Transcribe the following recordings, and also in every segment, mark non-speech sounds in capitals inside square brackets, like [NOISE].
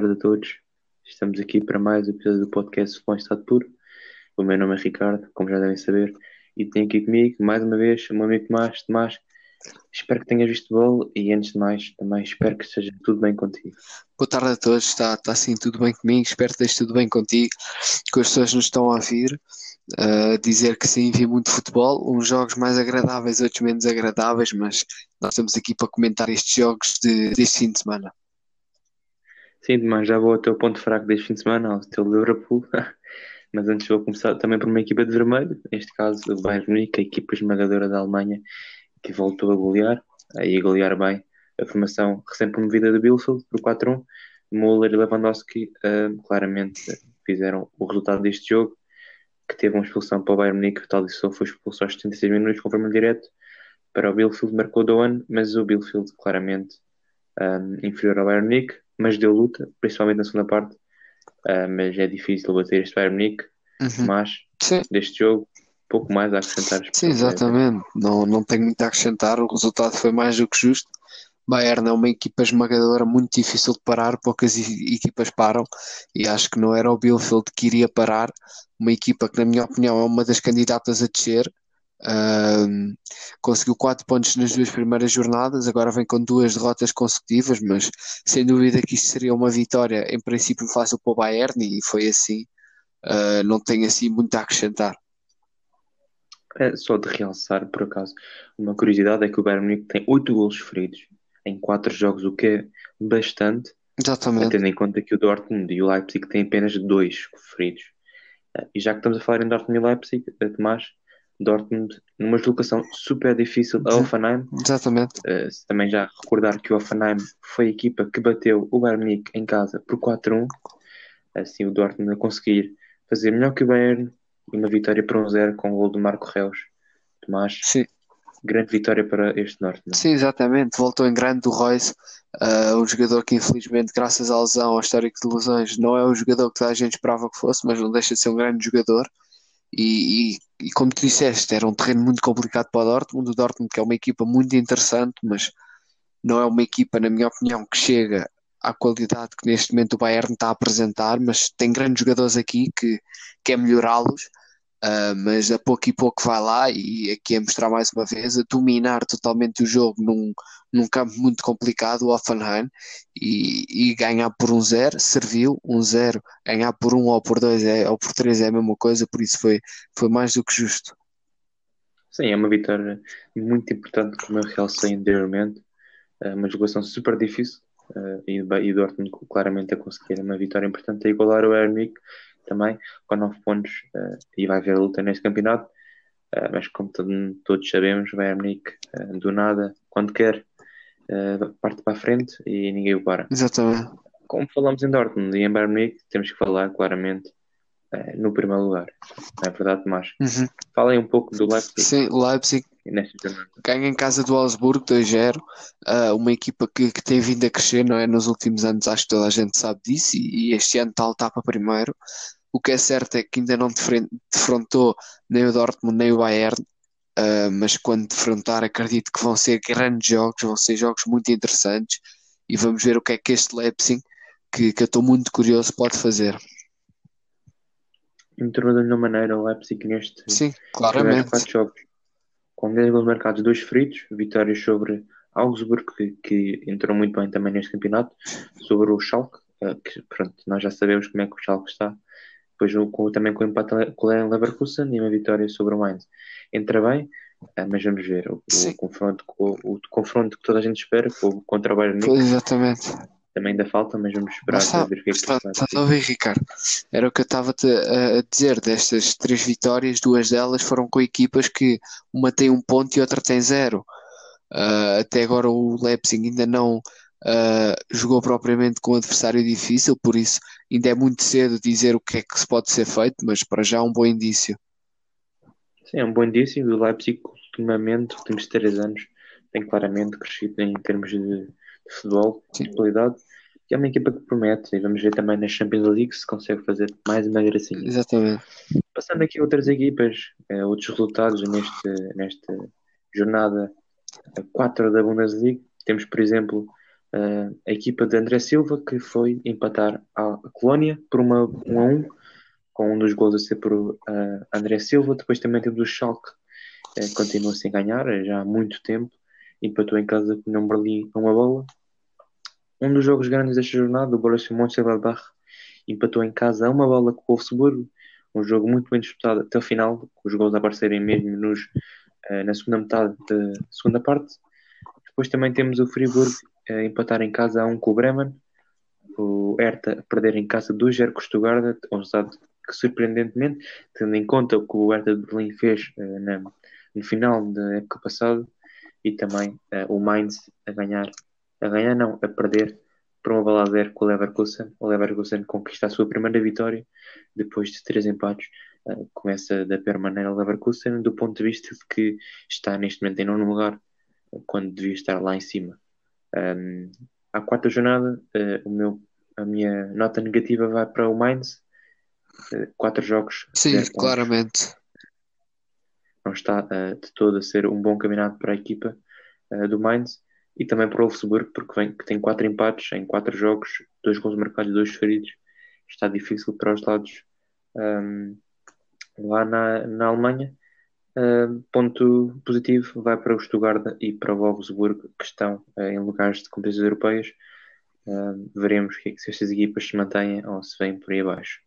tarde a todos. Estamos aqui para mais um episódio do podcast em Estado Puro. O meu nome é Ricardo, como já devem saber, e tenho aqui comigo, mais uma vez, o meu amigo Tomás. Tomás, espero que tenhas visto bolo e, antes de mais, também espero que esteja tudo bem contigo. Boa tarde a todos, está, está sim tudo bem comigo, espero que esteja tudo bem contigo, que as pessoas nos estão a ouvir. Uh, dizer que sim, vi muito futebol, uns jogos mais agradáveis, outros menos agradáveis, mas nós estamos aqui para comentar estes jogos de, deste fim de semana. Sim, mas já vou ao teu ponto fraco deste fim de semana, ao teu Liverpool. [LAUGHS] mas antes vou começar também por uma equipa de vermelho, neste caso o Bayern Munique, a equipa esmagadora da Alemanha, que voltou a golear, aí a golear bem a formação recém-promovida do Bielefeld por 4-1. Müller e Lewandowski uh, claramente fizeram o resultado deste jogo que teve uma expulsão para o Bayern Munique, o Talisson foi expulso aos 76 minutos com vermelho direto. Para o Bielefeld marcou Doan, mas o Bielefeld claramente um, inferior ao Bayern Munique, mas deu luta, principalmente na segunda parte. Uh, mas é difícil bater este Bayern Munique. Uhum. Mas Sim. deste jogo, pouco mais a acrescentar. Sim, exatamente. Não, não tenho muito a acrescentar. O resultado foi mais do que justo. Bayern é uma equipa esmagadora muito difícil de parar, poucas equipas param e acho que não era o Bielefeld que iria parar, uma equipa que na minha opinião é uma das candidatas a descer, um, conseguiu 4 pontos nas duas primeiras jornadas, agora vem com duas derrotas consecutivas, mas sem dúvida que isto seria uma vitória em princípio fácil para o Bayern e foi assim, uh, não tenho assim muito a acrescentar. É só de realçar, por acaso, uma curiosidade é que o Bayern Munique tem 8 golos feridos em quatro jogos, o que é bastante, Exatamente. tendo em conta que o Dortmund e o Leipzig têm apenas dois feridos. Eh, e já que estamos a falar em Dortmund e Leipzig, Tomás, Dortmund numa deslocação super difícil a Offenheim. Exatamente. Uh, também já recordar que o Offenheim foi a equipa que bateu o Bayern Munique em casa por 4-1. Assim o Dortmund a conseguir fazer melhor que o Bayern e uma vitória por 1-0 com o gol do Marco Reus. Tomás, Sim grande vitória para este? É? Sim, exatamente. Voltou em grande do Royce, uh, um jogador que infelizmente, graças à lesão, ao histórico de lesões, não é o jogador que a gente esperava que fosse, mas não deixa de ser um grande jogador. E, e, e, como tu disseste, era um terreno muito complicado para o Dortmund. O Dortmund, que é uma equipa muito interessante, mas não é uma equipa, na minha opinião, que chega à qualidade que neste momento o Bayern está a apresentar, mas tem grandes jogadores aqui que quer é melhorá-los Uh, mas a pouco e pouco vai lá e aqui a mostrar mais uma vez a dominar totalmente o jogo num, num campo muito complicado, o Offenheim, e, e ganhar por um zero, serviu, um zero, ganhar por um ou por dois é, ou por três é a mesma coisa, por isso foi, foi mais do que justo. Sim, é uma vitória muito importante, como eu realcei anteriormente, é uma jogação super difícil, uh, e, e Dortmund claramente a conseguir uma vitória importante a igualar o Bayern também, com 9 pontos, uh, e vai haver luta neste campeonato. Uh, mas como todo, todos sabemos, o Bayern Munique, uh, do nada, quando quer, parte para a frente e ninguém o para. Exatamente. Como falamos em Dortmund e em Bayern Munique, temos que falar claramente no primeiro lugar. Não é verdade, Tomás? Uhum. Falem um pouco do Leipzig. Sim, Leipzig ganha em casa do Augsburgo 2-0, uma equipa que, que tem vindo a crescer não é? nos últimos anos, acho que toda a gente sabe disso, e, e este ano está a lutar para primeiro. O que é certo é que ainda não defrontou nem o Dortmund nem o Bayern, uh, mas quando defrontar acredito que vão ser grandes jogos, vão ser jogos muito interessantes e vamos ver o que é que este Leipzig, que, que eu estou muito curioso, pode fazer. Entrou da melhor maneira o Leipzig neste Sim, claramente. quatro jogos. Com 10 gols marcados, dois feridos, vitórias sobre Augsburg, que, que entrou muito bem também neste campeonato, sobre o Schalke, ah, que pronto, nós já sabemos como é que o Schalke está, depois com, também com o empate com o Leverkusen e uma vitória sobre o Mainz. Entra bem, eh, mas vamos ver o, o confronto, o, o, confronto que toda a gente espera contra o Bayern Munique. Exatamente. Também ainda falta, mas vamos esperar está, ver o que é que está, está a ouvir, Ricardo. Era o que eu estava a dizer destas três vitórias, duas delas foram com equipas que uma tem um ponto e outra tem zero. Uh, até agora o Leipzig ainda não uh, jogou propriamente com um adversário difícil, por isso ainda é muito cedo dizer o que é que se pode ser feito, mas para já é um bom indício. Sim, é um bom indício. O Leipzig, ultimamente, nos últimos três anos, tem claramente crescido em termos de, de futebol, de qualidade. E é uma equipa que promete, e vamos ver também na Champions League se consegue fazer mais uma gracinha. Exatamente. Passando aqui a outras equipas, eh, outros resultados neste, nesta jornada 4 da Bundesliga, temos, por exemplo, uh, a equipa de André Silva, que foi empatar a Colónia por uma 1 a 1, com um dos gols a ser por uh, André Silva. Depois também temos o Schalke, uh, continua sem ganhar já há muito tempo, empatou em casa com o Berlim uma bola. Um dos jogos grandes desta jornada, o Borussia Mönchengladbach, empatou em casa a uma bola com o Wolfsburgo, um jogo muito bem disputado até o final, com os gols a aparecerem mesmo nos, uh, na segunda metade da segunda parte. Depois também temos o Friburgo a empatar em casa a um com o Bremen, o Hertha perder em casa 2-0 com o Stuttgart, um resultado que surpreendentemente, tendo em conta o que o Hertha de Berlim fez uh, na, no final da época passada, e também uh, o Mainz a ganhar, a ganhar não, a perder por uma bola com o Leverkusen. O Leverkusen conquista a sua primeira vitória depois de três empates. Uh, começa da pior maneira o Leverkusen, do ponto de vista de que está neste momento em nono lugar, quando devia estar lá em cima. Um, à quarta jornada, uh, o meu, a minha nota negativa vai para o Mainz. Uh, quatro jogos. Sim, claramente. Não está uh, de todo a ser um bom campeonato para a equipa do Mainz e também para o Wolfsburg, porque vem, que tem quatro empates em quatro jogos, dois gols marcados e dois feridos. Está difícil para os lados um, lá na, na Alemanha. Uh, ponto positivo vai para o Stuttgart e para o Wolfsburg, que estão uh, em lugares de competições europeias. Uh, veremos que, se estas equipas se mantêm ou se vêm por aí abaixo.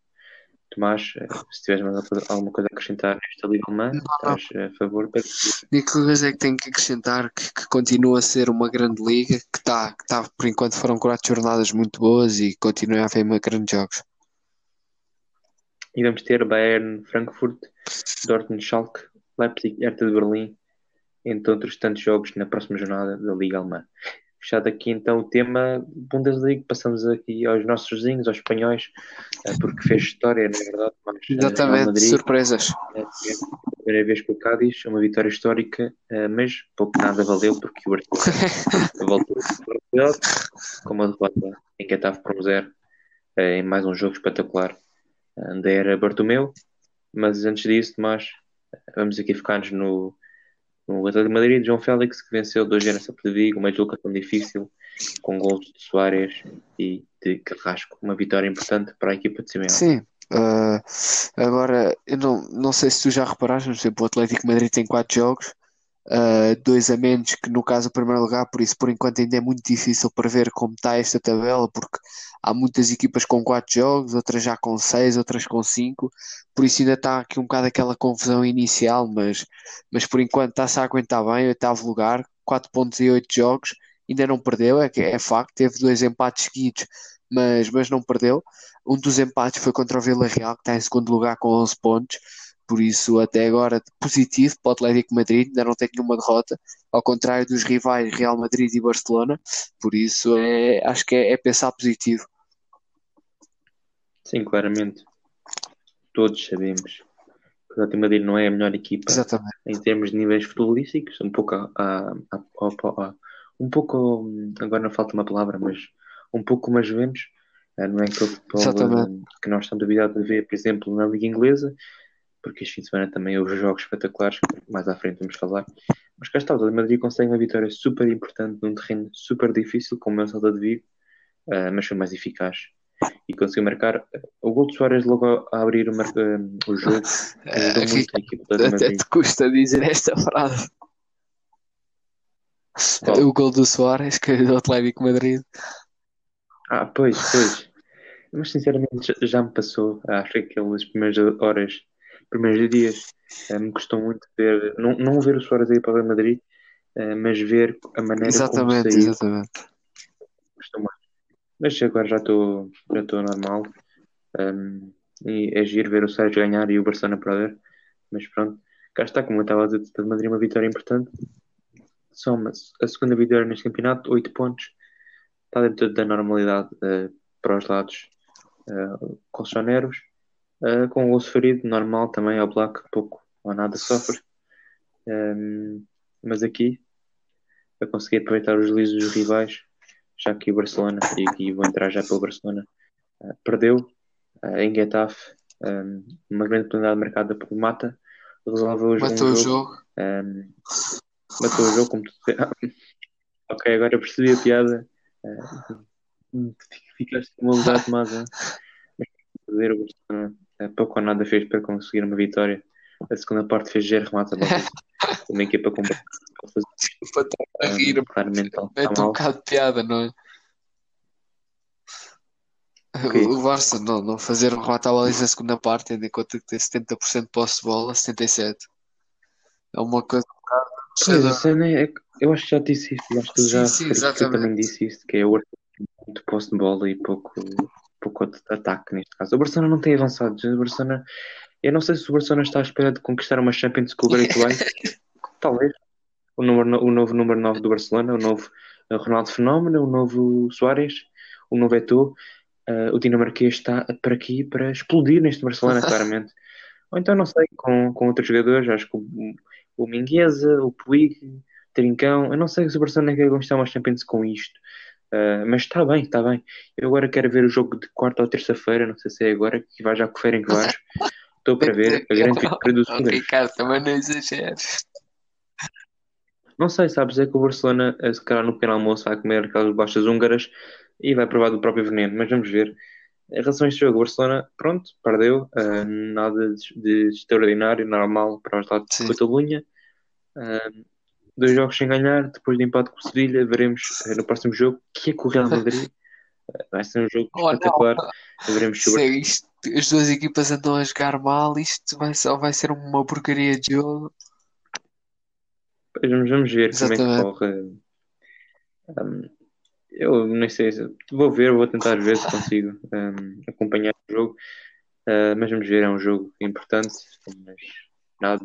Tomás, eh, se tiveres alguma coisa a acrescentar nesta Liga Alemã, estás a favor? A única coisa é que tenho que acrescentar que, que, continua a ser uma grande liga, que está, que tá, por enquanto foram quatro jornadas muito boas e continua a haver grandes jogos. E vamos ter Bayern, Frankfurt, Dortmund, Schalke, Leipzig, Hertha de Berlim, entre outros tantos jogos na próxima jornada da Liga Alemã. Fechado aqui então o tema Bundesliga, passamos aqui aos nossos vizinhos, aos espanhóis, eh, porque fez história, na verdade. Mas, eh, Exatamente, Madrid, surpresas. É a primeira vez com o Cádiz, uma vitória histórica, mas pouco nada valeu, porque o Barcelona [LAUGHS] voltou a com uma derrota em que estava por um zero, em mais um jogo espetacular. Ainda era Bartomeu, mas antes disso, Tomás, vamos aqui focar-nos no, no Atlético de Madrid, João Félix, que venceu 2 na Sapa de Vigo, uma deslocação difícil, com gols de Soares e de Carrasco. Uma vitória importante para a equipa de Simeone. Sim. Uh, agora, eu não, não sei se tu já reparaste, mas o Atlético de Madrid tem 4 jogos uh, dois a menos que no caso o primeiro lugar, por isso por enquanto ainda é muito difícil prever como está esta tabela, porque há muitas equipas com quatro jogos, outras já com seis, outras com cinco, por isso ainda está aqui um bocado aquela confusão inicial, mas, mas por enquanto está-se a aguentar bem, oitavo lugar, 4 pontos e 8 jogos, ainda não perdeu, é, é facto, teve dois empates seguidos, mas, mas não perdeu. Um dos empates foi contra o Vila Real, que está em segundo lugar com 11 pontos. Por isso, até agora, positivo para o Atlético Madrid, ainda não tem nenhuma derrota, ao contrário dos rivais Real Madrid e Barcelona. Por isso, é, acho que é, é pensar positivo. Sim, claramente. Todos sabemos que o Atlético Madrid não é a melhor equipa Exatamente. em termos de níveis futebolísticos, um pouco a, a, a, um pouco agora não falta uma palavra, mas um pouco como a Juventus, eh, não é aquele futebol Exatamente. que nós estamos habituados a ver, por exemplo, na Liga Inglesa, porque este fim de semana também houve jogos espetaculares, mais à frente vamos falar. Mas cá está, o Real Madrid consegue uma vitória super importante num terreno super difícil, como é o Salta de Vigo, uh, mas foi mais eficaz. E conseguiu marcar o gol de Soares logo a abrir o, uh, o jogo. [LAUGHS] Ajudou muito a equipa do Até te custa dizer esta frase. Qual? O gol do Soares, que é do Atlético Madrid. Ah, pois, pois. Mas sinceramente já me passou. Acho que aquelas primeiras horas primeiros dias. Uh, me custou muito ver, não, não ver o Soares aí para o Real Madrid, uh, mas ver a maneira exatamente, como saiu. Exatamente, Mas agora já estou já estou normal. Um, e é giro ver o Sérgio ganhar e o Barcelona perder. Mas pronto, cá está, como eu estava a dizer, de Madrid uma vitória importante. Soma a segunda vitória neste campeonato, 8 pontos. Está dentro da normalidade uh, para os lados uh, colchoneros. Uh, com o osso ferido, normal também ao Black, pouco ou nada sofre. Um, mas aqui, a conseguir aproveitar os lisos dos rivais, já que o Barcelona, e aqui vou entrar já pelo Barcelona, uh, perdeu uh, em Getafe, um, uma grande oportunidade marcada por Mata, resolveu matou um o jogo. Um, matou o jogo, como tu [LAUGHS] ok, agora percebi a piada. Uh, ficaste com uma lugar tomada. Fazer o Barcelona pouco ou nada fez para conseguir uma vitória. A segunda parte fez Ger remata [LAUGHS] a uma equipa com Desculpa estar a rir, claramente é um bocado de piada, não é? Okay. O Barça não, não fazer um remate à baliza na segunda parte, tendo em conta que tem 70% de posse de bola, 77%. É uma coisa. Pois, é, eu acho que já disse isso, acho que já sim, sim, também disse isso, que é o muito posse de bola e pouco ataque neste caso. O Barcelona não tem avançados. O Barcelona, eu não sei se o Barcelona está à espera de conquistar uma Champions com o White. [LAUGHS] Talvez. O, número, o novo número 9 do Barcelona, o novo Ronaldo Fenómeno, o novo Soares, o novo Eto'o. Uh, o dinamarquês está para aqui para explodir neste Barcelona, [LAUGHS] claramente. Ou então, não sei, com, com outros jogadores, acho que o, o Mingueza, o Puig, o Trincão, eu não sei se o Barcelona quer conquistar uma Champions com isto. Uh, mas está bem, está bem. Eu agora quero ver o jogo de quarta ou terça-feira, não sei se é agora, que vai já conferem que vais. Estou para ver a grande [LAUGHS] vitória dos húngaros. Ricardo, também não exageres. Não sei, sabes, é que o Barcelona, se calhar no pequeno almoço, vai comer aquelas bolachas húngaras e vai provar do próprio veneno, mas vamos ver. Em relação a este jogo, o Barcelona, pronto, perdeu, uh, nada de, de, extraordinário, normal para os lados de Catalunha. Uh, dois jogos sem ganhar, depois de empate com o Sevilha, veremos uh, [LAUGHS] no próximo jogo, que é com o Real Madrid. vai ser um jogo oh, espetacular. Não. Veremos se isto, as duas equipas andam a jogar mal, isto vai, só vai ser uma porcaria de jogo. Pois vamos, vamos ver Exatamente. como é que corre. Um, eu nem sei, vou ver, vou tentar ver se consigo um, acompanhar o jogo, uh, mas vamos ver, é um jogo importante, mas nada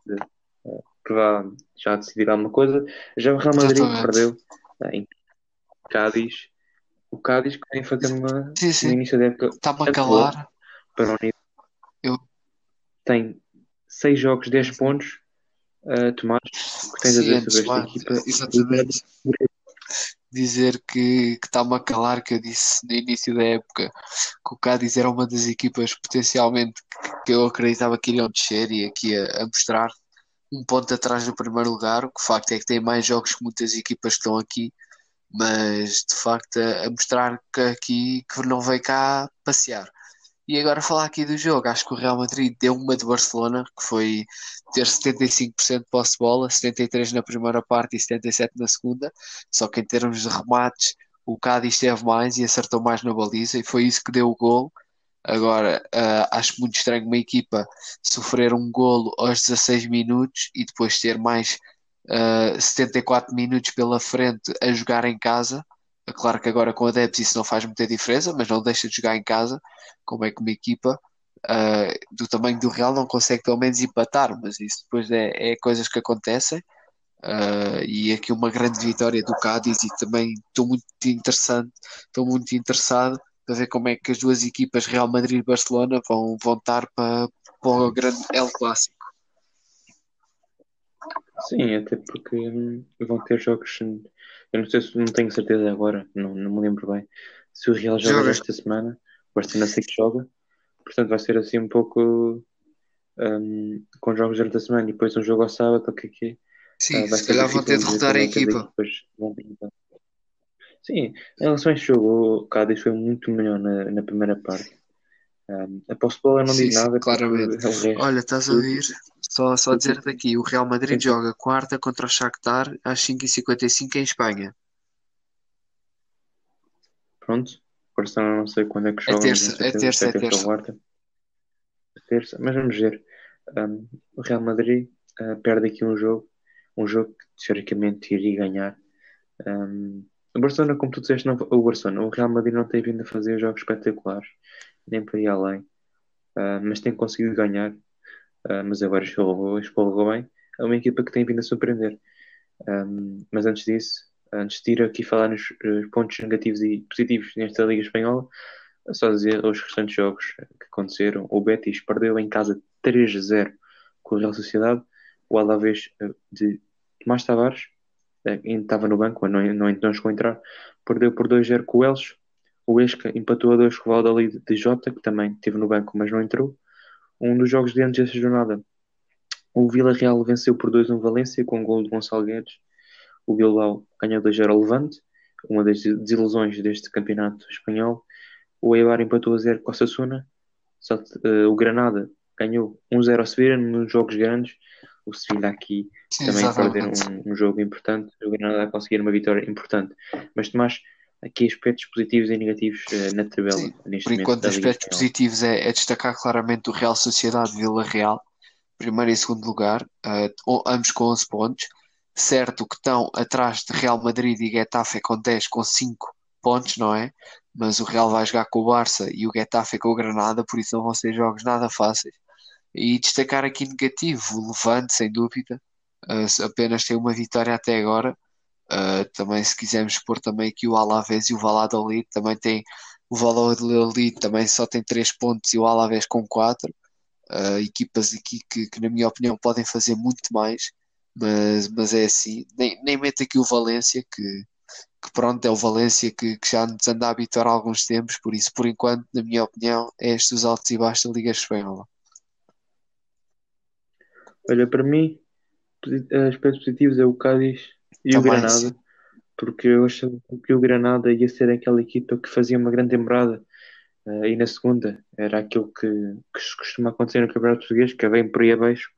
uh, que vá já decidir alguma coisa. Já o Real Madrid Exatamente. perdeu uh, em Cádiz, o Cádiz que vem fazer uma sim, sim. no início da época está-me a calar para o nível. Eu... Tem 6 jogos, 10 pontos. Uh, Tomás, o que tens sim, a dizer sobre esta equipa? Exatamente dizer que está-me a calar que eu disse no início da época que o Cádiz era uma das equipas potencialmente que eu acreditava que iriam descer e aqui a, a mostrar um ponto atrás do primeiro lugar. O que facto é que tem mais jogos que muitas equipas que estão aqui, mas de facto a, mostrar que aqui que não veio cá passear. E agora falar aqui do jogo, acho que o Real Madrid deu uma de Barcelona, que foi ter 75% de posse de bola, 73% na primeira parte e 77% na segunda, só que em termos de remates o Cádiz teve mais e acertou mais na baliza e foi isso que deu o golo. Agora, uh, acho muito estranho uma equipa sofrer um golo aos 16 minutos e depois ter mais uh, ah, 74 minutos pela frente a jogar em casa é claro que agora com adeptos isso não faz muita diferença, mas não deixa de jogar em casa. Como é que uma equipa uh, do tamanho do Real não consegue pelo menos empatar? Mas isso depois é, é coisas que acontecem. Uh, e aqui uma grande vitória do Cádiz e também estou muito interessante, estou muito interessado para ver como é que as duas equipas Real Madrid e Barcelona vão, vão estar para, para o grande El Clássico. Sim, até porque hum, vão ter jogos eu não sei se não tenho certeza agora, não, não me lembro bem. Se o Real joga Joga. esta semana, o Barcelona sei que joga, portanto vai ser assim um pouco um, com jogos durante a semana e depois um jogo ao sábado, o que é que é? Sim, uh, se calhar vão ter de derrotar a equipa. Sim, em relação a este jogo, o Cádiz foi muito melhor na, na primeira parte. Um, a posse-bola não sim, diz nada. Claramente. É Olha, estás a ouvir? Só, só dizer daqui, o Real Madrid sim. joga quarta contra o Shakhtar às 5h55 em Espanha. Pronto. Isso não sei quando é que joga. É terça, é terça, é terça. Quarta. É terça. Mas vamos ver. Um, o Real Madrid uh, perde aqui um jogo. Um jogo que teoricamente iria ganhar. Um, o Barcelona, como tu disseste, não, o Barcelona, o Real Madrid não tem vindo a fazer jogos espetaculares nem para ir além, uh, mas tem conseguido ganhar. Uh, mas agora escorregou bem. É uma equipa que tem vindo a surpreender. Um, mas antes disso, antes de ir aqui falar nos uh, pontos negativos e positivos nesta Liga Espanhola, é só dizer os restantes jogos que aconteceram. O Betis perdeu em casa 3-0 com o Real Sociedade. O Alavés de Tomás Tavares, ainda estava no banco, não, não, não chegou a entrar, perdeu por 2-0 com o Elche. O Esca empatou a dois com o Valladolid de Jota, que também esteve no banco, mas não entrou. Um dos jogos de antes desta jornada, o Vila Real venceu por 2 no Valência, com o gol de Gonçalo Guedes. O Bilbao ganhou 2-0 ao Levante. uma das desilusões deste campeonato espanhol. O Eibar empatou a zero com a Sassuna, só uh, o Granada ganhou 1-0 ao Sevilha nos jogos grandes. O Sevilha aqui Sim, também a perder um, um, jogo importante, o Granada a conseguir uma vitória importante. Mas Tomás, aqui aspectos positivos e negativos uh, na tabela. Sim, por enquanto, aspectos positivos é, é, destacar claramente o Real Sociedade Vila Real, primeiro e segundo lugar, uh, ambos com 11 pontos. Certo que estão atrás de Real Madrid e Getafe com 10, com 5 pontos, não é? Mas o Real vai jogar com o Barça e o Getafe com o Granada, por isso não vão ser jogos nada fáceis. E destacar aqui negativo, o Levante, sem dúvida, uh, apenas tem uma vitória até agora. Uh, também, se quisermos pôr também aqui o Alavés e o Valladolid, também tem o Valladolid também só tem 3 pontos e o Alavés com 4. Uh, equipas aqui que, que, na minha opinião, podem fazer muito mais mas, mas é assim. Nem, nem mete aqui o Valência, que, que pronto, é o Valência que, que, já nos anda a habituar há alguns tempos, por isso, por enquanto, na minha opinião, é estes os altos e baixos da Liga Espanhola. Olha, para mim, aspectos positivos é o Cádiz e Também, o Granada, sim. porque eu achava que o Granada ia ser aquela equipa que fazia uma grande temporada. Uh, e na segunda era aquilo que, que costuma acontecer no Campeonato Português, que vem por aí abaixo,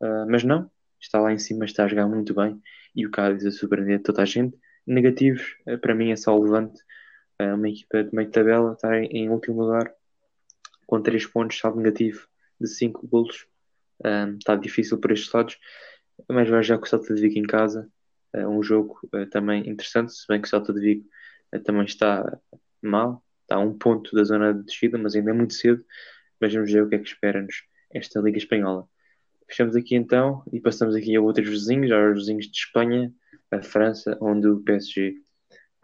uh, mas não, está lá em cima, está a jogar muito bem e o Cádiz a surpreender toda a gente. Negativos, eh, para mim é só o Levante, eh, uma equipa de meio de tabela, está em último lugar com 3 pontos, salvo negativo de 5 golos. Está difícil por estes lados, mas vai já com o Celta de Vigo em casa. Eh, um jogo também interessante, se bem que o Celta de Vigo também está mal, está a um ponto da zona de descida, mas ainda é muito cedo. Mas vamos ver o que é que espera-nos esta Liga Espanhola. Fechamos aqui então e passamos aqui a outros vizinhos, aos vizinhos de Espanha, a França, onde o PSG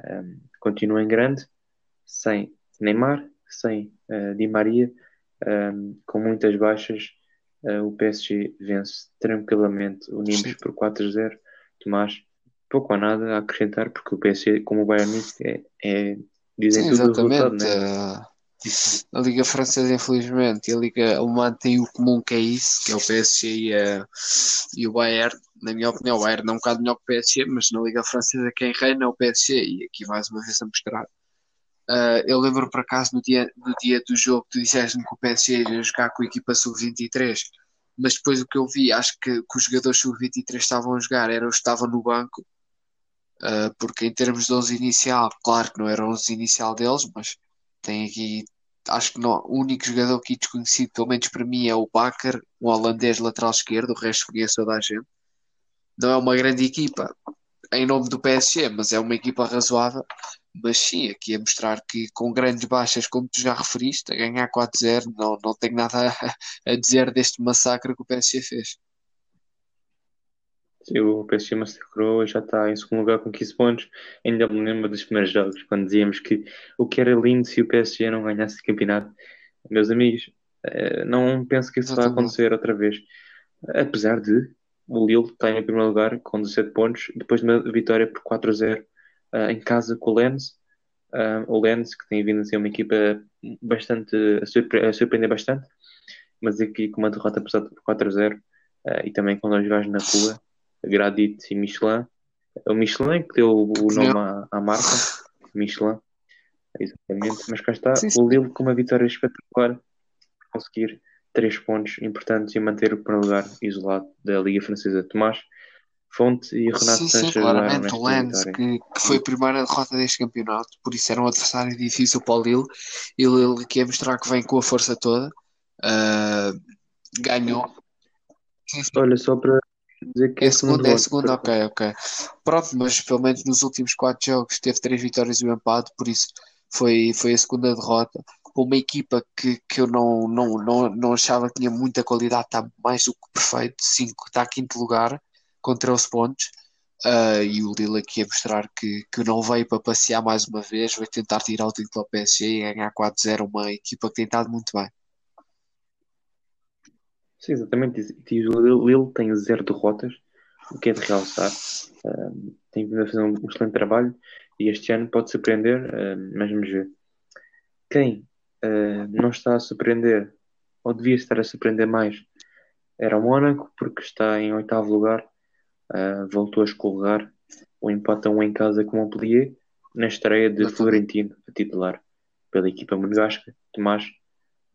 um, continua em grande, sem Neymar, sem uh, Di Maria, um, com muitas baixas. Uh, o PSG vence tranquilamente o Nimbus por 4-0. Tomás, pouco ou nada a acrescentar, porque o PSG, como o Bayern é, é dizem Sim, tudo exatamente. Né? A Liga Francesa, infelizmente, e a Liga Alemã tem o comum que é isso, que é o PSG e, a, e o Bayern. Na minha opinião, o Bayern é um bocado melhor que o PSG, mas na Liga Francesa quem reina é o PSG, e aqui mais uma vez a mostrar. Uh, eu lembro por acaso no dia, no dia do jogo, tu disseste-me que o PSG ia jogar com a equipa sub-23, mas depois o que eu vi, acho que, que os jogadores sub-23 estavam a jogar, era os que no banco, uh, porque em termos de 11 inicial, claro que não era 11 inicial deles, mas tem aqui, acho que não, o único jogador aqui desconhecido, pelo menos para mim, é o Bakker, um holandês lateral esquerdo, o resto conheço toda a gente. Não é uma grande equipa em nome do PSG, mas é uma equipa razoável. Mas sim, aqui a mostrar que com grandes baixas, como tu já referiste, a ganhar 4-0, não, não tenho nada a, a dizer deste massacre que o PSG fez. Sim, o PSG massacrou, já está em segundo lugar com 15 pontos. Ainda me lembro dos primeiros jogos, quando dizíamos que o que era lindo se o PSG não ganhasse o campeonato. Meus amigos, eh, não penso que isso vai acontecer outra vez. Apesar de o Lille estar em primeiro lugar com 17 pontos, depois de uma vitória por 4-0 eh, em casa com o Lens. Eh, o Lens, que tem vindo a ser uma equipa bastante a, surpre a surpreender bastante, mas aqui com uma derrota por 4-0 e também com dois gajos na rua Gradit e Michelin. É o Michelin que deu o nome à, à marca, Michelin, exatamente. Mas cá está, sim, sim. o Lille com uma vitória espetacular, conseguir três pontos importantes e manter o primeiro lugar isolado da Liga Francesa. Tomás, Fonte e Renato sim, Sanches. Sim, claramente, o Lens, que, que, foi a primeira derrota deste campeonato, por isso era um adversário difícil para o Lille, e o Lille que ia mostrar que vem com a força toda, uh, ganhou. Olha, só para dizer que é, é segunda, é segunda, ok, ok. Pronto, mas pelo menos nos últimos quatro jogos teve três vitórias e um empate, por isso foi, foi a segunda derrota. Uma equipa que, que eu não, não, não, não achava que tinha muita qualidade, está mais do que perfeito, cinco, está a quinto lugar, com 13 pontos. Uh, e o Lille aqui a mostrar que, que não veio para passear mais uma vez, vai tentar tirar o título ao PSG e ganhar 4-0, uma equipa que tem estado muito bem. Sim, exatamente. E o Lille tem zero derrotas, o que é de realçar. Uh, tem vindo a fazer um excelente trabalho e este ano pode surpreender, uh, mas vamos ver. Quem não está a surpreender, ou devia estar a surpreender mais, era o Mónaco, porque está em oitavo lugar, voltou a escorregar, o empate a um em casa com o Montpellier, na estreia de. Florentino a titular pela equipa monegasca. Tomás,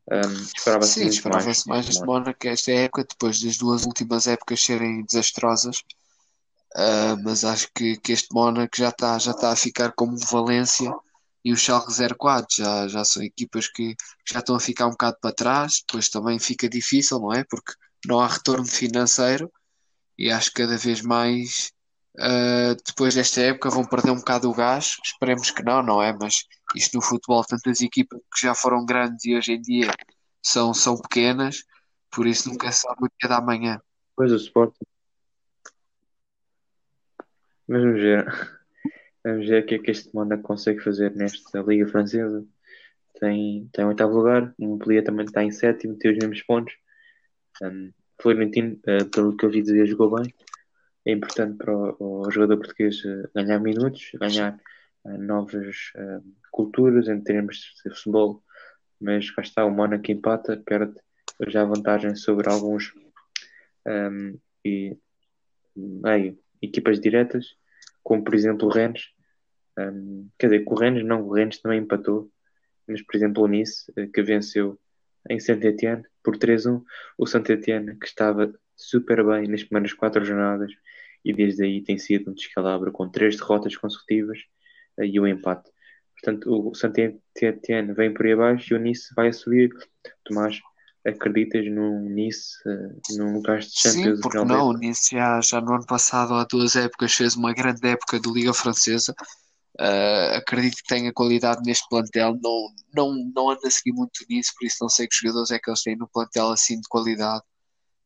um, esperava-se Sim, esperava-se mais este este Mónaco. Esta época, depois das duas últimas épocas serem desastrosas. Ah, mas acho que, que este Mónaco já está já tá a ficar como Valência e o Schalke 04. Já, já são equipas que já estão a ficar um bocado para trás. Depois também fica difícil, não é? Porque não há retorno financeiro e acho que cada vez mais ah, depois desta época vão perder um bocado o gás. Esperemos que não, não é? Mas isto no futebol, tantas equipas que já foram grandes e hoje em dia são, são pequenas, por isso nunca sabe o dia da manhã. Depois o Sporting. Vamos ver. Vamos ver o que é que este Mónaco consegue fazer nesta Liga Francesa. Tem, tem oitavo lugar, o Montpellier também está em sétimo, tem os mesmos pontos. Um, Florentino, uh, pelo que eu vi dizer, jogou bem. É importante para o, o jogador português uh, ganhar minutos, ganhar uh, novas culturas em termos de futebol. Mas cá está, o Mónaco empata, perde já vantagem sobre alguns um, e, meio, equipas diretas, como por exemplo o Rennes. Um, quer dizer, com o Rennes não, o Rennes também empatou, mas por exemplo o Nice, que venceu em Saint-Étienne por 3-1. O Saint-Étienne que estava super bem nas primeiras quatro jornadas e desde aí tem sido um descalabro com três derrotas consecutivas e o um empate. Portanto, o Saint-Étienne vem por aí abaixo e o Nice vai a subir. Tomás, acreditas no Nice, uh, num lugar de Champions? Sim, porque não, o Nice já, já no ano passado, há duas épocas, fez uma grande época de Liga Francesa. Uh, acredito que tenha qualidade neste plantel. Não, não, não a seguir muito nisso, por isso não sei que jogadores é que eles têm no plantel assim de qualidade.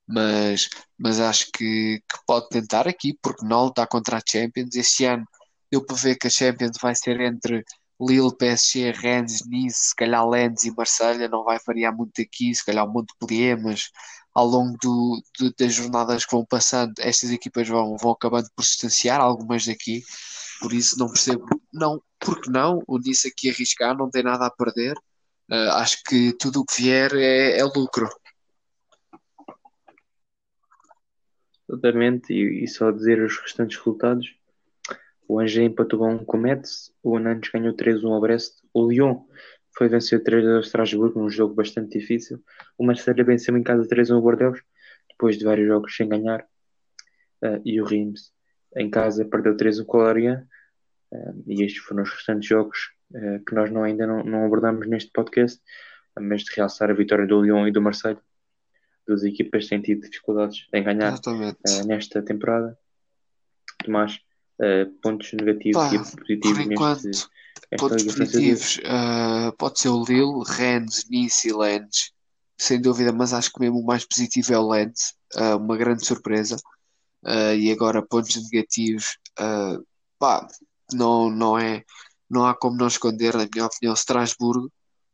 Mas, mas acho que, que pode tentar aqui, porque não lutar contra a Champions. Este ano deu para ver que a Champions vai ser entre Lille, PSG, Rennes, Nice, se calhar Lens e Marselha, não vai variar muito aqui, se calhar Montpellier, mas ao longo do, do, das jornadas que vão passando, estas equipas vão, vão acabando por se distanciar, algumas daqui, por isso não percebo, não, porque não, o Nice aqui arriscar, não tem nada a perder, uh, acho que tudo o que vier é, é lucro. Totalmente, e, e só dizer os restantes resultados, o Angers empatou um com o Metz, o Nantes ganhou 3-1 ao Brest, o Lyon foi vencer 3 ao Strasbourg num jogo bastante difícil, o Marseille venceu em casa 3-1 ao Bordeaux, depois de vários jogos sem ganhar, uh, e o Reims em casa perdeu 3-1 com o Lorient, uh, e estes foram os restantes jogos uh, que nós não, ainda não, não abordamos neste podcast, mas de realçar a vitória do Lyon e do Marseille, duas equipas têm tido dificuldades em ganhar nesta temporada. Tomás, Uh, pontos negativos Pá, e positivos por enquanto, neste, pontos positivos uh, pode ser o Lille, Rennes, Nice e Lens sem dúvida, mas acho que mesmo o mais positivo é o Lens uh, uma grande surpresa e agora pontos negativos pá, não, não é não há como não esconder, na minha opinião Strasbourgo,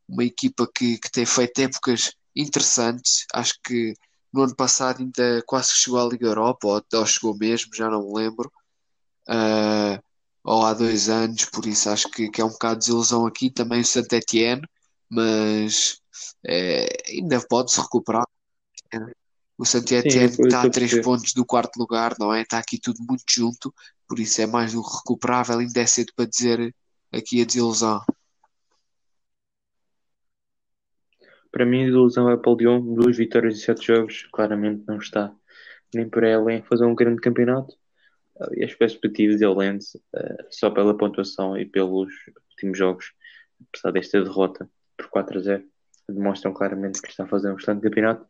uma equipa que, que tem feito épocas interessantes. Acho que no ano passado ainda quase chegou à Liga Europa ou, ou chegou mesmo, já não me lembro. Uh, ou há dois anos, por isso acho que, que é um bocado de desilusão aqui. Também o Saint Etienne, mas é, ainda pode-se recuperar. O Etienne está a três pontos do quarto lugar, não é? Está aqui tudo muito junto, por isso é mais do que recuperável, ainda é cedo para dizer aqui a desilusão. Para mim, a desilusão é para o Lyon, duas vitórias e sete jogos, claramente não está nem por ela em fazer um grande campeonato e as perspectivas de Lens, uh, só pela pontuação e pelos últimos jogos, apesar desta derrota por 4 a 0, demonstram claramente que está a fazer um excelente campeonato.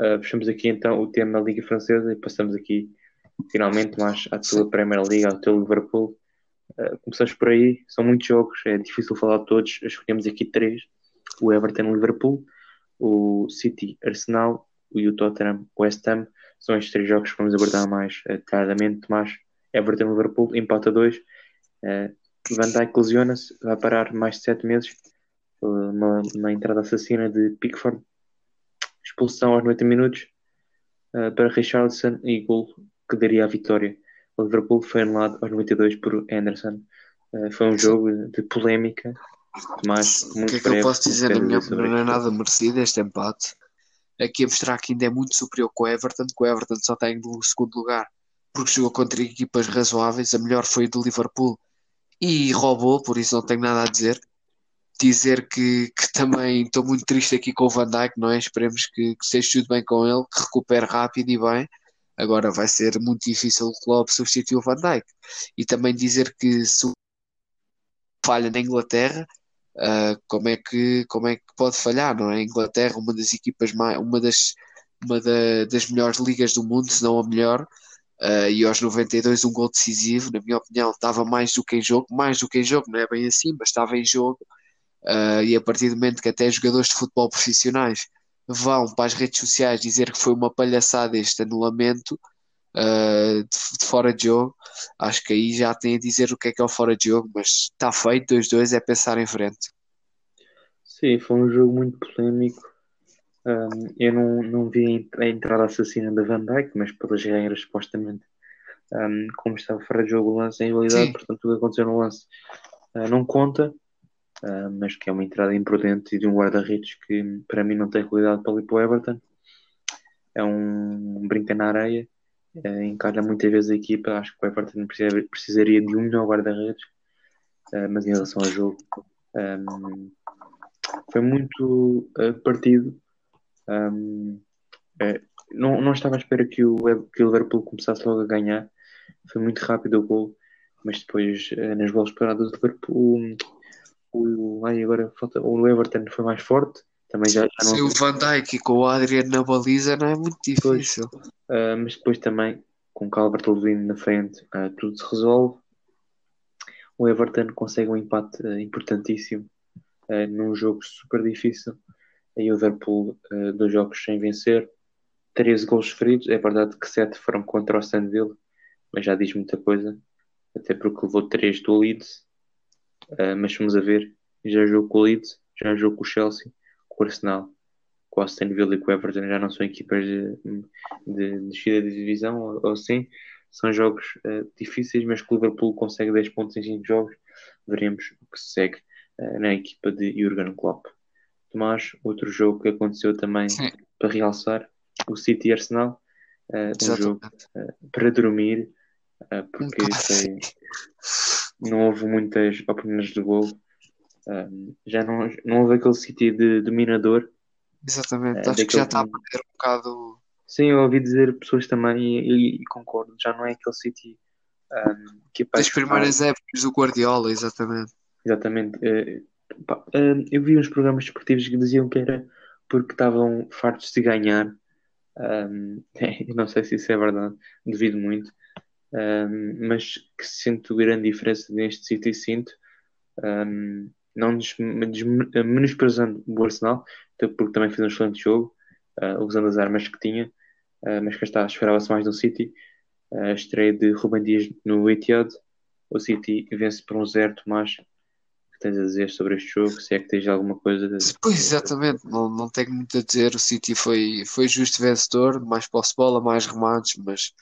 Uh, fechamos aqui então o tema da Liga Francesa e passamos aqui finalmente mais à tua Premier League, ao teu Liverpool. Uh, começamos por aí, são muitos jogos, é difícil falar de todos, escolhemos aqui três: o Everton Liverpool, o City Arsenal e o Tottenham West Ham. São estes três jogos que vamos abordar mais detalhadamente, mas Everton Liverpool empata 2 uh, Van Dijk lesiona-se vai parar mais de 7 meses uma, uma, entrada assassina de Pickford expulsão aos 90 minutos uh, para Richardson e gol que daria a vitória. O Liverpool foi anulado aos 92 por Anderson uh, foi um jogo de polémica mas o que é que eu posso dizer? na minha opinião não é nada merecido este empate. Aqui a mostrar que ainda é muito superior com o Everton, que o Everton só tem no segundo lugar porque jogou contra equipas razoáveis. A melhor foi do Liverpool e roubou, por isso não tenho nada a dizer. Dizer que, que também estou muito triste aqui com o Van Dijk, não é? Esperemos que, que esteja tudo bem com ele, que recupere rápido e bem. Agora vai ser muito difícil o Klopp substituir o Van Dijk. E também dizer que se falha na Inglaterra, uh, como, é que, como é que pode falhar, não é? A Inglaterra, uma das equipas mais, uma das, uma da, das melhores ligas do mundo, se não a melhor, uh, e aos 92 um gol decisivo, na minha opinião, estava mais do que em jogo, mais do que em jogo, não é bem assim, mas estava em jogo, uh, e a partir do momento que até jogadores de futebol profissionais vão para as redes sociais dizer que foi uma palhaçada este anulamento, uh, de, de, fora de jogo, acho que aí já tem a dizer o que é que é o fora de jogo, mas está feito, 2-2 é pensar em frente. Sim, foi um jogo muito polémico. Um, eu não, não vi a entrada assassina da Van Dyke, mas pelas regras, supostamente, um, como estava fora de jogo o lance em realidade, Sim. portanto, o que aconteceu no lance uh, não conta, uh, mas que é uma entrada imprudente e de um guarda-redes que para mim não tem qualidade para ir para o Everton. É um, um brinca na areia uh, encarna muitas vezes a equipa. Acho que o Everton precisaria de um melhor guarda-redes, uh, mas em relação ao jogo, um, foi muito uh, partido. Um, não, não estava à espera que o, que o Liverpool começasse logo a ganhar. Foi muito rápido o gol, mas depois nas bolas paradas do Liverpool, o, ai, agora falta, o Everton foi mais forte também já, já não... Se o Van Dijk com o Adrian na baliza não é muito difícil. Uh, mas depois também, com o Calvert Lewin na frente, uh, tudo se resolve. O Everton consegue um empate uh, importantíssimo num jogo super difícil. O Liverpool, dois jogos sem vencer, 13 gols feridos. É verdade que 7 foram contra o Sandville, mas já diz muita coisa. Até porque levou 3 do Leeds. Mas vamos a ver. Já jogou com o Leeds, já jogou com o Chelsea com o Arsenal, com o Aston Villa e com o Everton já não são equipas de, de, de descida de divisão ou, ou assim. São jogos uh, difíceis, mas que o Liverpool consegue 10 pontos em 5 jogos. Veremos o que se segue uh, na equipa de Jurgen Klopp. Tomás, outro jogo que aconteceu também Sim. para realçar, o City Arsenal, uh, um jogo para dormir, porque foi, [LAUGHS] não houve muitas opiniões de gol já não, não houve aquele City de dominador. Exatamente, uh, acho que já está a perder um bocado. Sim, eu ouvi dizer pessoas também e, e, concordo, já não é aquele City um, que é Das primeiras épocas do Guardiola, exatamente. Exatamente. Uh, pá, uh, eu vi uns programas desportivos que diziam que era porque estavam fartos de ganhar. Um, [LAUGHS] não sei se isso é verdade, devido muito. Um, mas que sinto grande diferença neste City, sinto. Um, não menosprezando o Arsenal, porque também fez um excelente jogo, uh, usando as armas que tinha, uh, mas que está, esperava-se mais do City. Uh, estreia de Ruben Dias no Etihad, o City vence por um zero, Tomás. O que tens a dizer sobre este jogo? Se é que tens alguma coisa de... Pois, exatamente, não, não tenho muito a dizer. O City foi, foi justo vencedor, mais posse bola, mais remates, mas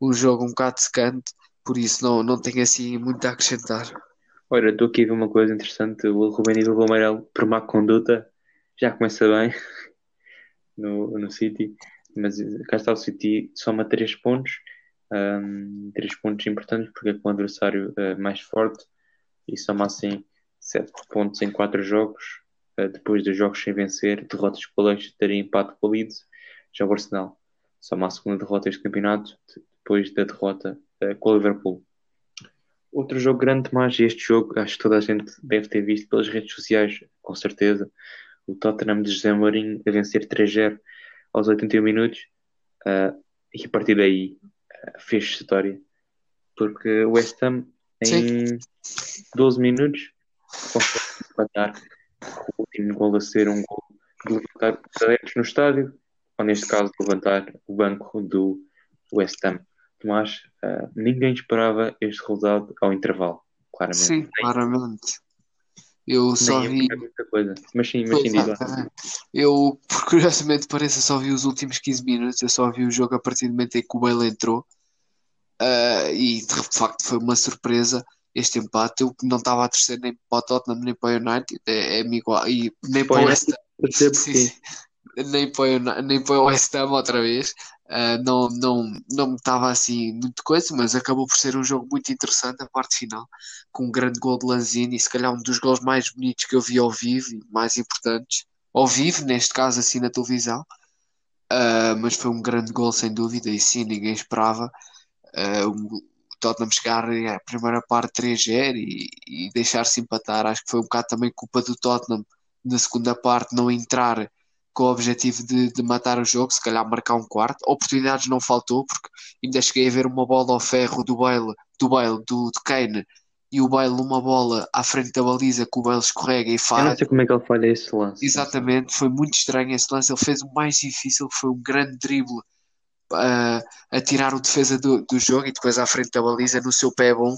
o jogo um bocado secante, por isso não, não tenho assim muito a acrescentar. Ora, estou aqui a ver uma coisa interessante. O Rubem Amarelo, por má conduta, já começa bem [LAUGHS] no, no City. Mas cá está o City, soma 3 pontos. 3 um, pontos importantes porque é com o adversário uh, mais forte e soma assim 7 pontos em 4 jogos. Uh, depois dos jogos sem vencer, derrotas com o Leicester, teria empate com o Leeds. Já o Arsenal soma a segunda derrota deste campeonato, depois da derrota uh, com o Liverpool. Outro jogo grande, mas este jogo acho que toda a gente deve ter visto pelas redes sociais, com certeza. O Tottenham de José Mourinho a vencer 3-0 aos 81 minutos uh, e a partir daí uh, fez história. Porque o West Ham em Sim. 12 minutos consegue empatar o último gol a ser um gol de levantar adeptos no estádio, ou neste caso levantar o banco do West Ham. Tomás, uh, ninguém esperava este resultado ao intervalo, claramente. Sim, Nem, claramente. Eu só vi. Muita coisa. Mas sim, mas sim, Eu, [LAUGHS] por curiosamente parece, só vi os últimos 15 minutos. Eu só vi o jogo a partir do momento em que o Bale entrou. Uh, e de facto foi uma surpresa este empate. Eu não estava a torcer nem para o Tottenham nem para o United. É, é igual. E nem para o West Ham. [LAUGHS] Nem para, nem para o West Ham outra vez. Uh, não, não, não estava assim muito coisa, mas acabou por ser um jogo muito interessante a parte final, com um grande gol de Lanzini, se calhar um dos gols mais bonitos que eu vi ao vivo e mais importantes, ao vivo, neste caso assim na televisão, uh, mas foi um grande gol sem dúvida, e sim, ninguém esperava. Uh, o Tottenham chegar à primeira parte 3-0 e, e deixar-se empatar, acho que foi um bocado também culpa do Tottenham na segunda parte não entrar com o objetivo de, de, matar o jogo, se calhar marcar um quarto. Oportunidades não faltou, porque ainda cheguei a ver uma bola ao ferro do Bale, do, Bale, do, do Kane, e o Bale numa bola à frente da baliza que o Bale escorrega e falha. Eu não sei como é que ele falha esse lance. Exatamente, foi muito estranho esse lance. Ele fez o mais difícil, foi um grande drible uh, a tirar o defesa do, do jogo e depois à frente da baliza no seu pé bom.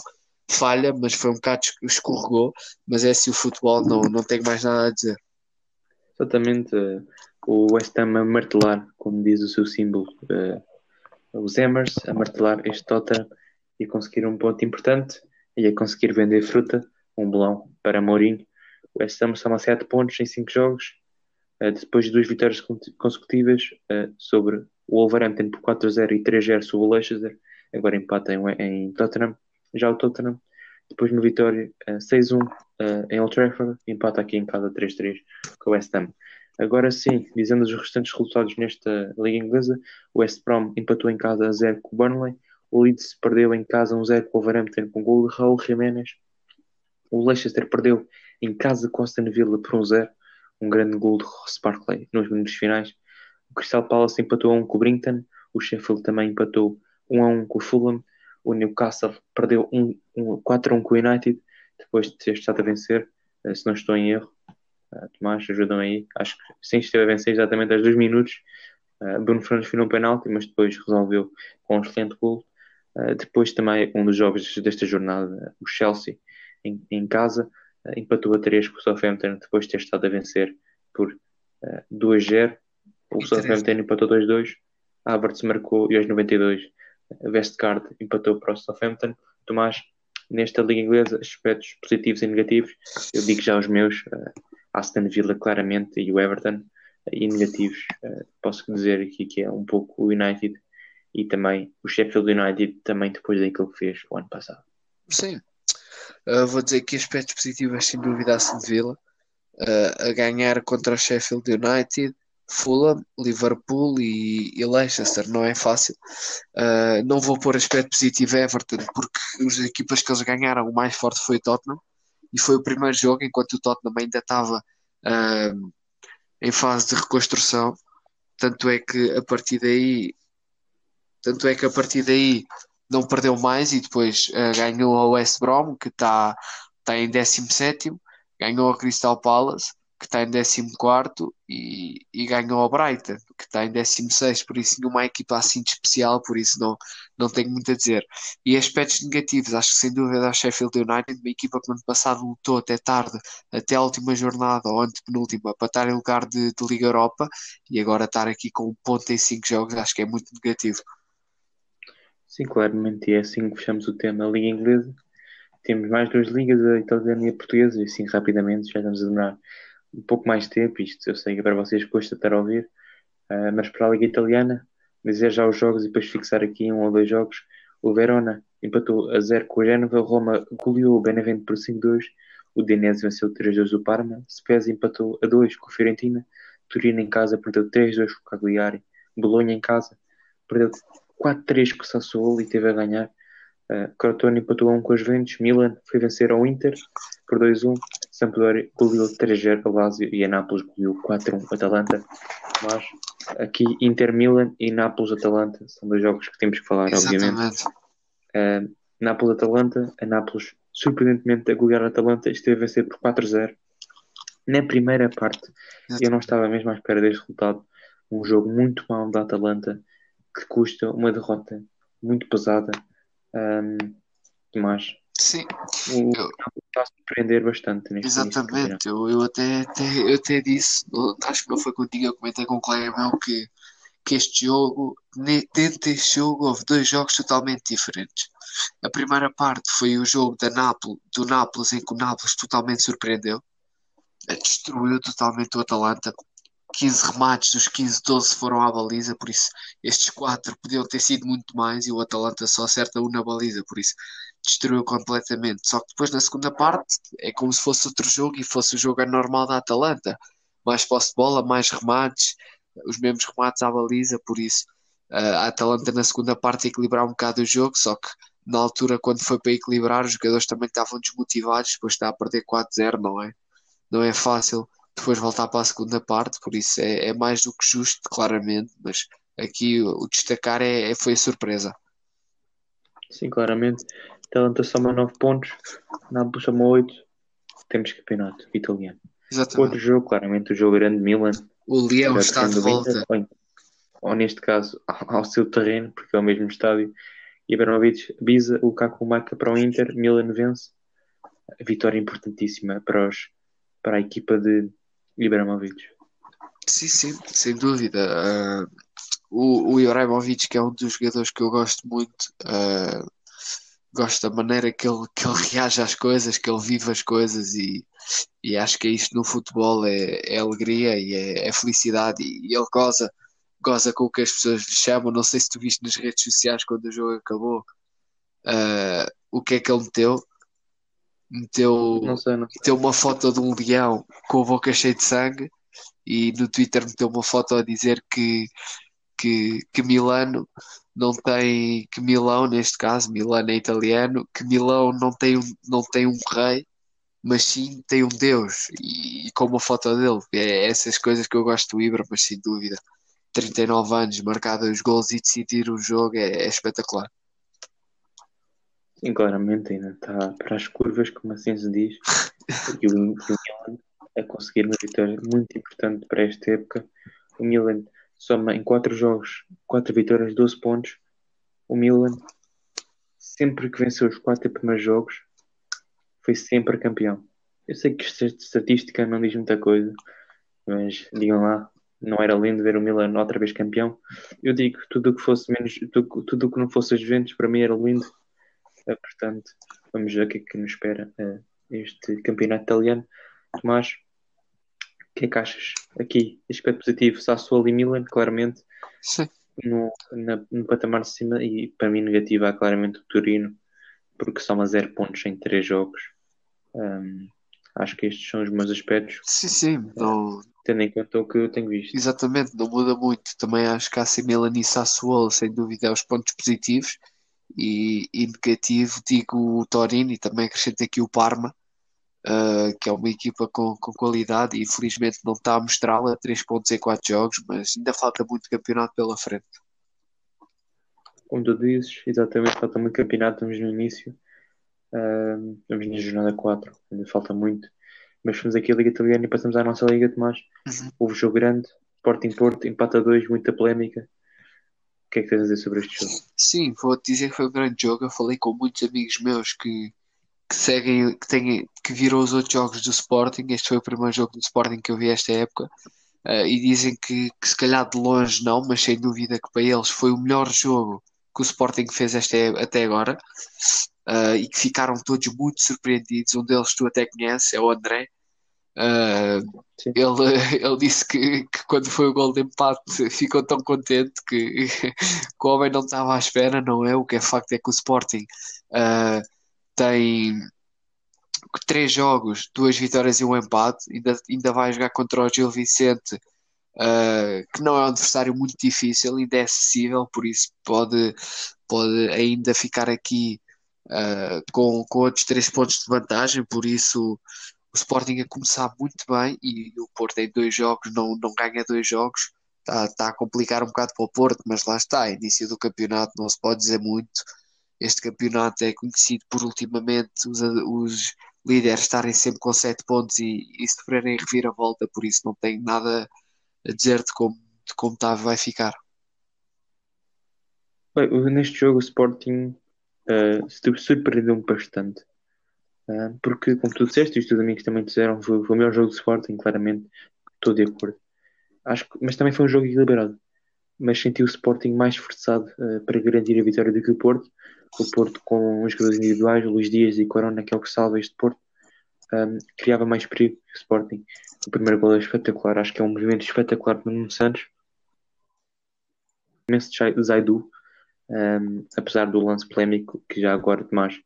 Falha, mas foi um bocado escorregou. Mas é assim o futebol, não, não tenho mais nada a dizer. Exatamente, uh, o West Ham a martelar, como diz o seu símbolo, uh, os Hammers a martelar este Tottenham e conseguir um ponto importante e a conseguir vender fruta, um belão para Mourinho. O West Ham soma 7 pontos em 5 jogos, uh, depois de duas vitórias consecutivas sobre o Wolverhampton por 4-0 e 3-0 sobre o Leicester, agora empata em, em Tottenham. Já o Tottenham depois no Vitória, uh, 6-1 uh, em Old Trafford, empata aqui em casa 3-3 com o West Ham. Agora sim, dizendo os restantes resultados nesta Liga Inglesa, o West Brom empatou em casa a 0 com o Burnley, o Leeds perdeu em casa 1-0 com o Wolverhampton com o gol de Raul Jiménez, o Leicester perdeu em casa com o Aston Villa por 1-0, um grande gol de Ross Barkley nos minutos finais. O Crystal Palace empatou a 1 com o Brinton, o Sheffield também empatou 1 a 1 com o Fulham, o Newcastle perdeu um, um 4 a 1 com o United, depois de ter estado a vencer, eh, se não estou em erro. Uh, Tomás, ajudam aí. Acho que sim, esteve a vencer exatamente aos 2 minutos. Uh, Bruno Fernandes foi um penalti, mas depois resolveu com um excelente gol. Depois também um dos jogos desta jornada, o Chelsea em, em casa, empatou a 3 com o Southampton depois de ter estado a vencer por uh, 2-0. O Southampton empatou 2-2. Havertz marcou e aos 92 Westcard empatou para o Southampton. Tomás, nesta Liga Inglesa, aspectos positivos e negativos. Eu digo já os meus, uh, Aston Villa claramente e o Everton. e negativos, uh, posso dizer aqui que é um pouco o United e também o Sheffield United, também depois daquilo que fez o ano passado. Sim, uh, vou dizer que aspectos positivos, sem dúvida, Aston Villa. a ganhar contra o Sheffield United, Fulham, Liverpool e, e, Leicester, não é fácil. Uh, não vou pôr aspecto positivo Everton, porque as equipas que eles ganharam, o mais forte foi o Tottenham, e foi o primeiro jogo, enquanto o Tottenham ainda estava uh, em fase de reconstrução. Tanto é que a partir daí, tanto é que a partir daí não perdeu mais e depois uh, ganhou a West Brom, que está tá em 17, ganhou a Crystal Palace que está em 14 e, e ganhou ao Brighton, que está em 16, por isso nenhuma equipa assim de especial, por isso não, não tenho muito a dizer. E aspectos negativos, acho que sem dúvida a Sheffield United, uma equipa que no ano passado lutou até tarde, até a última jornada, ou antepenúltima, para estar em lugar de, de Liga Europa, e agora estar aqui com um ponto em 5 jogos, acho que é muito negativo. Sim, claramente, e é assim que fechamos o tema Liga Inglesa. Temos mais duas ligas, a italiana e a portuguesa, e assim rapidamente já estamos a demorar um pouco mais de tempo, isto eu sei que para vocês custa estar a ouvir, uh, mas para a Liga Italiana, dizer já os jogos e depois fixar aqui um ou dois jogos. O Verona empatou a 0 com o Génova, Roma goleou o Benevento por 5-2, o Dinese venceu 3-2 o Parma, Spezia empatou a 2 com o Fiorentina, Turino em casa perdeu 3-2 com o Cagliari, Bolonha em casa perdeu 4-3 com o Sassuolo e teve a ganhar Uh, Crotone empatou a 1 com os Juventus, Milan foi vencer ao Inter por 2-1, Sampdoria goleou 3-0 ao Lazio e a Nápoles goleou 4-1 Atalanta. Mas aqui Inter Milan e Nápoles Atalanta são dois jogos que temos que falar, Exatamente. obviamente. Uh, Nápoles Atalanta, a Nápoles surpreendentemente a golear a Atalanta esteve a vencer por 4-0. Na primeira parte, eu não estava mesmo à espera deste resultado. Um jogo muito mau da Atalanta que custa uma derrota muito pesada um, mas Sim. O eu... está a surpreender bastante neste Exatamente, eu, eu até, até, eu até disse, acho que não foi contigo, eu comentei com um colega meu que, que este jogo, dentro deste jogo, houve dois jogos totalmente diferentes. A primeira parte foi o jogo da Nápoles, do Nápoles, em que o Nápoles totalmente surpreendeu, destruiu totalmente o Atalanta, 15 remates, dos 15, 12 foram à baliza, por isso estes 4 podiam ter sido muito mais e o Atalanta só acerta um na baliza, por isso destruiu completamente. Só que depois na segunda parte é como se fosse outro jogo e fosse o jogo anormal da Atalanta. Mais posse de bola, mais remates, os mesmos remates à baliza, por isso a Atalanta na segunda parte equilibrar um bocado o jogo, só que na altura quando foi para equilibrar os jogadores também estavam desmotivados, depois está a perder 4-0, não é? Não é fácil depois voltar para a segunda parte, por isso é, é mais do que justo, claramente, mas aqui o, o destacar é, é, foi a surpresa. Sim, claramente. Atalanta soma 9 pontos, Nápoles soma 8, temos campeonato italiano. Exatamente. Outro jogo, claramente, o jogo grande Milan. O Leão está de volta. ou, ou, neste caso, ao, ao seu terreno, porque é o mesmo estádio. Ibrahimovic Biza, o Lukaku marca para o Inter, Milan vence. Vitória importantíssima para, os, para a equipa de Ibrahimovic. Sim, sim, sem dúvida. Uh, o, o Ibrahimovic, que é um dos jogadores que eu gosto muito, uh, gosto da maneira que ele, que ele reage às coisas, que ele vive as coisas e, e acho que é isto no futebol é, é alegria e é, é, felicidade e, e ele goza, goza com o que as pessoas lhe chamam. Não sei se tu viste nas redes sociais quando o jogo acabou uh, o que é que ele meteu meteu, não sei, não sei. meteu uma foto de um leão com a boca cheia de sangue e no Twitter meteu uma foto a dizer que, que, que Milano não tem, que Milão, neste caso, Milano é italiano, que Milão não tem, um, não tem um rei, mas sim tem um Deus, e, e com uma foto dele. É essas coisas que eu gosto do Ibra, mas sem dúvida. 39 anos, marcado os gols e decidir o jogo é, é espetacular. Sim, claramente ainda está para as curvas, como assim se diz. [LAUGHS] E o, o Milan a conseguir uma vitória muito importante para esta época. O Milan soma em 4 jogos, 4 vitórias, 12 pontos. O Milan, sempre que venceu os 4 primeiros jogos, foi sempre campeão. Eu sei que esta estatística não diz muita coisa, mas digam lá, não era lindo ver o Milan outra vez campeão. Eu digo tudo o que fosse menos, tudo o que não fosse as Juventus para mim era lindo Uh, portanto, vamos ver o que é que nos espera uh, este campeonato italiano. Tomás, que é que achas? Aqui, aspecto positivo, Sassuolo e Milan, claramente, Sim. No, na, no patamar de cima, e para mim negativo há claramente o Turino, porque soma zero pontos em três jogos. Um, acho que estes são os meus aspectos. Sim, sim. Não... Tendo em conta o que eu tenho visto. Exatamente, não muda muito. Também acho que há Milan e Sassuolo, sem dúvida, é os pontos positivos e, e negativo digo o Torino e também acrescento aqui o Parma, uh, que é uma equipa com, com qualidade e infelizmente não está a mostrá-la 3 pontos em 4 jogos, mas ainda falta muito campeonato pela frente. Como tu dizes, exatamente, falta muito campeonato, estamos no início, uh, estamos na jornada 4, ainda falta muito. Mas fomos aqui a Liga Italiana e passamos à nossa Liga, Tomás. Uhum. Houve jogo grande, Sporting Porto, empata 2, muita polémica que é que tens a dizer sobre este jogo? Sim, vou-te dizer que foi um grande jogo. Eu falei com muitos amigos meus que, que seguem, que, têm, que viram os outros jogos do Sporting. Este foi o primeiro jogo do Sporting que eu vi esta época. Uh, e dizem que, que, se calhar de longe não, mas sem dúvida que para eles foi o melhor jogo que o Sporting fez esta, até agora. Uh, e que ficaram todos muito surpreendidos. Um deles tu até conheces, é o André. Uh, ele, [LAUGHS] ele disse que, que, quando foi o gol de empate ficou tão contente que, [LAUGHS] que, o homem não estava à espera, não é? O que é facto é que o Sporting uh, tem três jogos, duas vitórias e um empate, ainda, ainda vai jogar contra o Gil Vicente, uh, que não é um adversário muito difícil, ainda é acessível, por isso pode, pode ainda ficar aqui com, com outros três pontos de vantagem, por isso o Sporting a começar muito bem e o Porto em dois jogos não, não ganha dois jogos, está, está a complicar um bocado para o Porto, mas lá está, início do campeonato não se pode dizer muito. Este campeonato é conhecido por ultimamente os, os líderes estarem sempre com sete pontos e, e sofrerem reviravolta, por isso não tenho nada a dizer de como, de como está, vai ficar. Neste jogo o Sporting uh, surpreendeu-me bastante. Uh, porque, como tu disseste, e os teus amigos também disseram, foi, foi o melhor jogo de Sporting, claramente, estou de acordo. Acho que, mas também foi um jogo equilibrado. Mas senti o Sporting mais forçado uh, para garantir a vitória do que o Porto. O Porto, com os jogadores individuais, Luís Dias e Corona, que é o que salva este Porto, um, criava mais perigo que o Sporting. O primeiro gol é espetacular, acho que é um movimento espetacular do Nuno Santos. Imenso de Zaidu, um, apesar do lance polémico, que já agora, Tomás,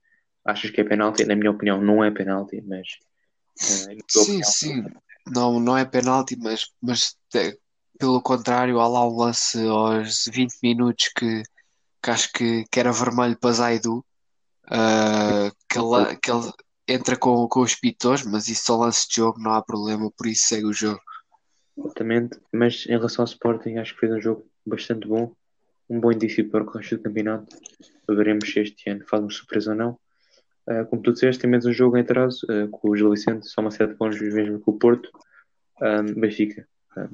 achas que é penalti? Na minha opinião, não é penalti, mas. Uh, sim, opinião, sim, não, não é penalti, mas, mas é, pelo contrário, há lá o lance aos 20 minutos que, que acho que, que era vermelho para Zaidu, uh, que, ele, que ele entra com, com os pitores, mas isso só lance de jogo, não há problema, por isso segue o jogo. Exatamente, mas em relação ao Sporting, acho que fez um jogo bastante bom, um bom indício para o resto do campeonato. Veremos se este ano faz uma surpresa ou não. Uh, como tu disseste, tem menos um jogo em atraso, uh, com o Gil Vicente, soma 7 pontos, mesmo que o Porto. Um, Benfica um,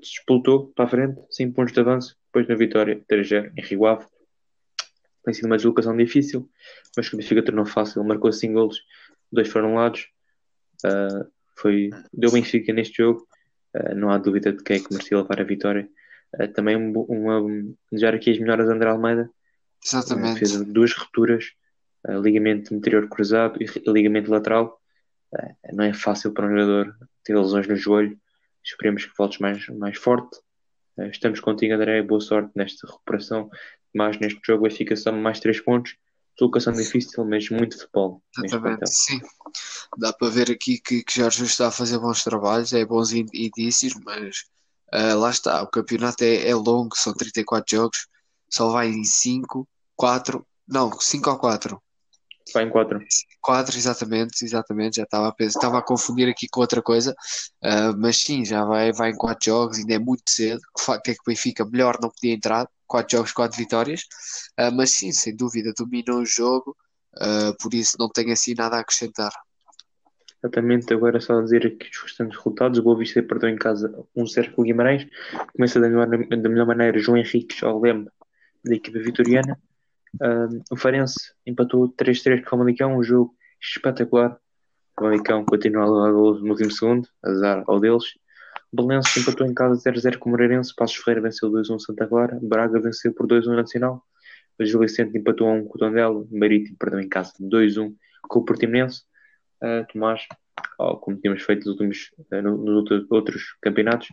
disputou para a frente, 5 pontos de avanço, depois na vitória 3-0 em Rio Ave. Tem sido uma deslocação difícil, mas que o Benfica tornou fácil, marcou 5 golos, dois foram lados. Uh, foi, deu Benfica neste jogo, uh, não há dúvida de quem é que merecia levar a vitória. Uh, também um, uma, desejar aqui as melhoras a André Almeida. Exatamente. fez duas rupturas, ligamento interior cruzado e ligamento lateral. não é fácil para um jogador ter lesões no joelho. Esperemos que voltes mais, mais forte. Estamos contigo, André. Boa sorte nesta recuperação mais neste jogo a ficação mais 3 pontos. Deslocação difícil, mas muito futebol. Exatamente, sim. Dá para ver aqui que, que Jorge está a fazer bons trabalhos, é bons indícios, mas uh, lá está. O campeonato é, é longo, são 34 jogos, só vai em 5, 4, não, 5 ou 4. Vai em 4. 4, exatamente, exatamente. Já estava a, pensar, estava a confundir aqui com outra coisa, uh, mas sim, já vai, vai em 4 jogos, ainda é muito cedo. O que é que o Benfica melhor não podia entrar, quatro jogos, quatro vitórias, uh, mas sim, sem dúvida, dominou o jogo, uh, por isso não tenho assim nada a acrescentar. Exatamente, agora só dizer aqui os restantes resultados. O Boa Vista perdeu em casa 1-0 com o Guimarães. Começa da melhor, da melhor maneira João Henrique ao leme da equipa vitoriana. Uh, o Farense empatou 3-3 com o Malicão, um jogo espetacular. O Malicão continua a gols no último segundo, azar ao deles. Belenenses empatou em casa 0-0 com o Moreirense, Passos Ferreira venceu 2-1 Santa Clara, Braga venceu por 2-1 Nacional, o Gil Vicente empatou 1 com o Tondela, Marítimo perdeu em casa 2-1 com o Portimonense, uh, Tomás, oh, como tínhamos feito nos últimos uh, nos outros campeonatos,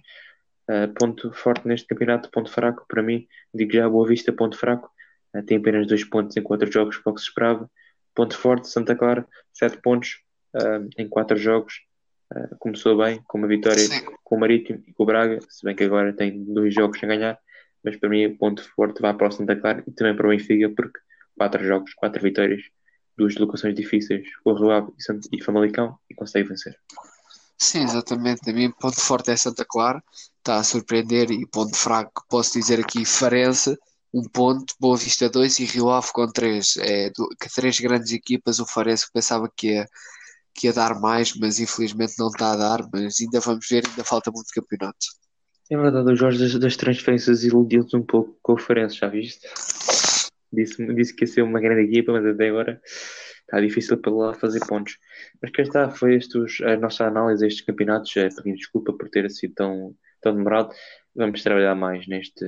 uh, ponto forte neste campeonato, ponto fraco para mim, digo já Boa Vista, ponto fraco, tem apenas 2 pontos em 4 jogos, pouco se esperava, ponto forte, Santa Clara, 7 pontos em 4 jogos, Uh, começou bem, com uma vitória Sim. com o Marítimo e com o Braga, se bem que agora tem dois jogos a ganhar, mas para mim o ponto forte vai para o Santa Clara e também para o Benfica, porque quatro jogos, quatro vitórias, duas locações difíceis, o Rio Ave e Famalicão, e consegue vencer. Sim, exatamente. A mim, ponto forte é Santa Clara, está a surpreender, e ponto fraco, posso dizer aqui, Farense, um ponto, Boa Vista 2 e Rio Ave com 3. É, que três grandes equipas, o Farense pensava que ia que ia dar mais, mas infelizmente não está a dar, mas ainda vamos ver, ainda falta muito campeonato. É verdade, o Jorge das, das transferências iludiu-nos um pouco com o Farense, já viste? Disse, disse que ia ser uma grande equipa, mas até agora está difícil para lá fazer pontos. Mas cá está, foi estes, a nossa análise a estes campeonatos. É, pedindo desculpa por ter sido tão, tão demorado. Vamos trabalhar mais neste,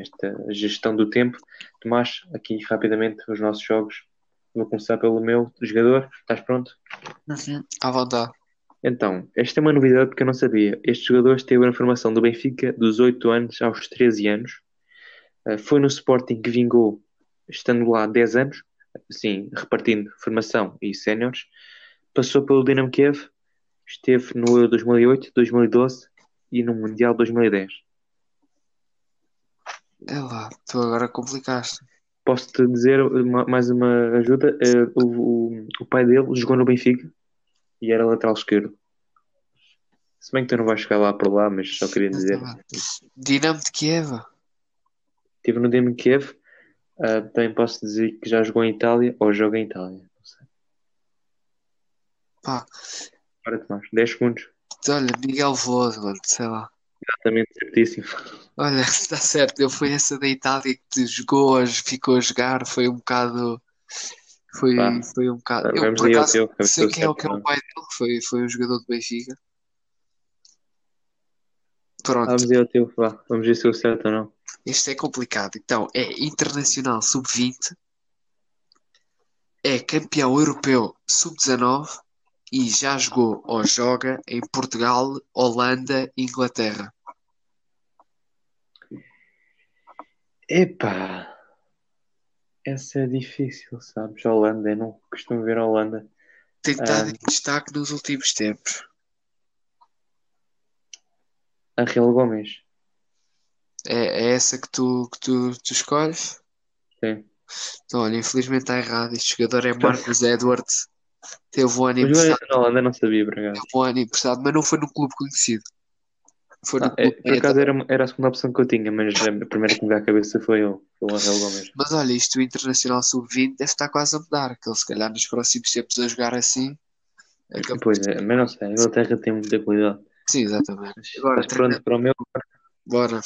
nesta gestão do tempo. Tomás, aqui rapidamente os nossos jogos Vou começar pelo meu jogador. Estás pronto? Uhum, à vontade. Então, esta é uma novidade porque eu não sabia. Este jogador esteve na formação do Benfica dos 8 anos aos 13 anos. Uh, foi no Sporting que vingou, estando lá 10 anos, sim, repartindo formação e séniores. Passou pelo Dinamo Kiev, esteve no 2008, 2012 e no Mundial 2010. É lá, tu agora complicaste. Posso-te dizer uma, mais uma ajuda? Uh, o, o, o, pai dele jogou no Benfica e era lateral esquerdo. Se bem que tu não vais chegar lá por lá, mas só queria dizer. Dinamo de Kiev. Estive no Dinamo de Kiev. Uh, também posso dizer que já jogou em Itália ou joga em Itália. Não sei. Pá. Para Tomás, 10 segundos. Olha, Miguel Veloso, sei lá. Exatamente, certíssimo. Olha, está [LAUGHS] certo. Eu fui essa da Itália que jogou, ficou a jogar, foi um bocado. Foi, foi um bocado. Eu por acaso teu, sei quem é o que é o pai dele, foi, foi um jogador do Benfica. Pronto. Vamos ver o teu, vá. Vamos ver se eu certo ou não. Isto é complicado. Então, é Internacional Sub-20, é campeão europeu Sub-19 e já jogou ou joga em Portugal, Holanda e Inglaterra. Epá, essa é difícil, sabes? Holanda, eu não costumo ver a Holanda. Tem estado Ah. em destaque nos últimos tempos. Angel Gomes, É, é essa que tu, que tu, tu escolhes? sim. Então, olha, infelizmente está errado. Este jogador é Marcus Edwards. Teve um ano Mas emprestado, na Holanda não sabia, por acaso. um ano emprestado, mas não foi num clube conhecido. Ah, é, por acaso era, era a segunda opção que eu tinha, mas a primeira que me veio à cabeça foi o, Angel Gomes. Mas olha, isto o Internacional Sub-20 deve estar quase a mudar, que ele se calhar nos próximos tempos a jogar assim. acaba- Pois é, mas não sei, a Inglaterra tem muita qualidade. Sim, exatamente. Mas, Agora, estás pronto para o meu? Bora.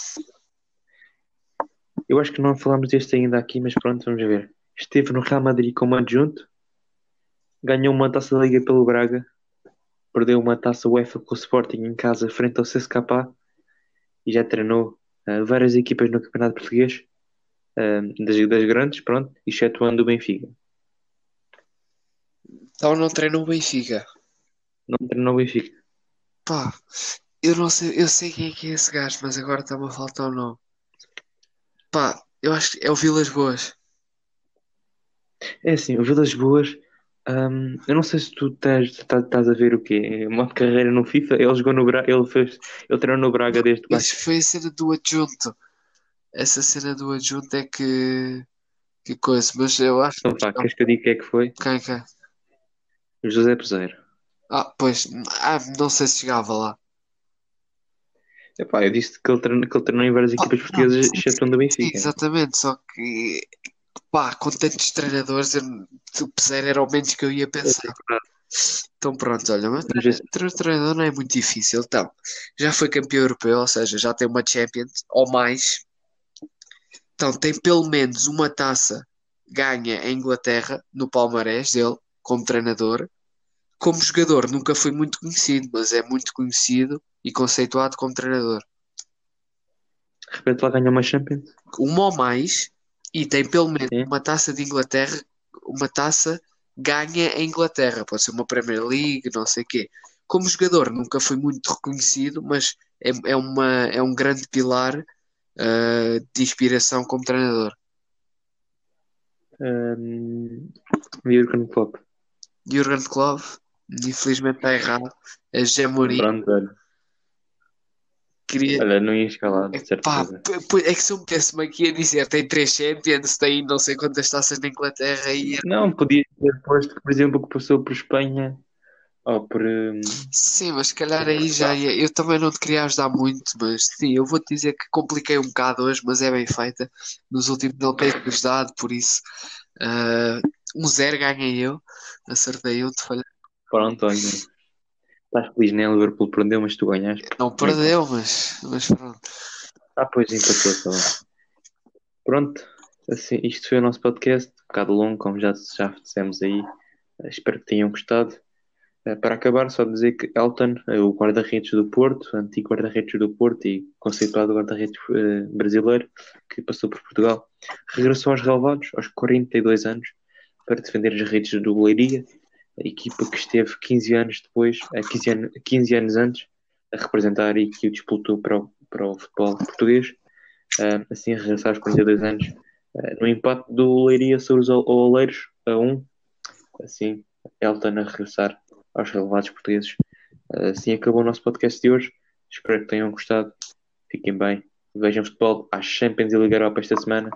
Eu acho que não falámos deste ainda aqui, mas pronto, vamos ver. Esteve no Real Madrid como adjunto, ganhou uma taça da Liga pelo Braga, perdeu uma taça UEFA com o Sporting em casa frente ao CSKA e já treinou ah, várias equipas no Campeonato Português, ah, das, das grandes, pronto, excetuando o Benfica. Então não treina o Benfica. Não treinou o Benfica. Pá, eu não sei, eu sei quem é que é esse gajo, mas agora está-me a faltar o nome. Pá, eu acho que é o Vilas Boas. É assim, o Vilas Boas, hum, eu não sei se tu estás, estás, a ver o quê? Uma carreira no FIFA, ele jogou no Braga, ele fez, ele treinou no Braga desde. Isso foi a cena do adjunto. Essa cena do adjunto é que. Que coisa, mas eu acho Então, pá, queres que eu diga quem é que foi? Quem, quem? O José Peseiro. Ah, pois, ah, não sei se chegava lá. Epá, eu disse que ele treinou, que ele treinou em várias equipas não, portuguesas, sim, excetuando o Sim, Benfica. exatamente, só que pá, com tantos treinadores, eu, o Peseiro era o menos que eu ia pensar. Então pronto, olha, mas treinador não é muito difícil. Então, já foi campeão europeu, ou seja, já tem uma Champions ou mais. Então tem pelo menos uma taça ganha em Inglaterra, no palmarés dele, como treinador. Como jogador, nunca foi muito conhecido, mas é muito conhecido e conceituado como treinador. De repente lá ganhou uma Champions. uma ou mais e tem pelo menos Sim. uma taça de Inglaterra, uma taça ganha em Inglaterra, pode ser uma Premier League, não sei o quê. Como jogador nunca foi muito reconhecido, mas é, é, uma, é um grande pilar ah, de inspiração como treinador. Um, Jurgen Klopp. Jurgen Klopp, infelizmente está errado. A Pronto, olha. Queria. Olha, não ia escalar, de Pá, certeza. p- p- é que se eu metesse-me aqui a dizer tem três Champions, tem não sei quantas taças na Inglaterra e Não, podia ter posto, por exemplo, que passou por Espanha ou por. hum, Sim, mas se calhar aí já ia. Eu também não te queria ajudar muito, mas sim, eu vou-te dizer que compliquei um bocado hoje, mas é bem feita. Nos últimos não tenho [LAUGHS] ajudado, por isso. ah, um zero ganhei eu, acertei eu, te falhei. Pronto, olha. Estás feliz, né? O Liverpool perdeu, mas tu ganhaste. Não perdeu, mas, mas pronto. Ah, pois empatou, tá. Pronto, assim, isto foi o nosso podcast, um bocado longo, como já, já dissemos aí. Eh, Espero que tenham gostado. Eh, Para acabar, só dizer que Elton, eh, o guarda-redes do Porto, antigo guarda-redes do Porto e conceituado guarda-redes brasileiro, que passou por Portugal, regressou aos relevados aos 42 anos para defender as redes do Leiria, a equipa que esteve 15 anos depois, eh, 15, anos, 15 anos antes, a representar e que o disputou para o, para o futebol português. Ah, assim a regressar aos 42 anos, ah, no empate do Leiria sobre os Ol- Oleiros a 1, assim, Elton a regressar aos relevados portugueses. Ah, assim acabou o nosso podcast de hoje. Espero que tenham gostado. Fiquem bem. Vejam futebol às Champions e Liga Europa esta semana.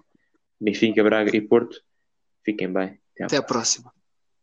Benfica, Braga e Porto. Fiquem bem. Até Até a próxima.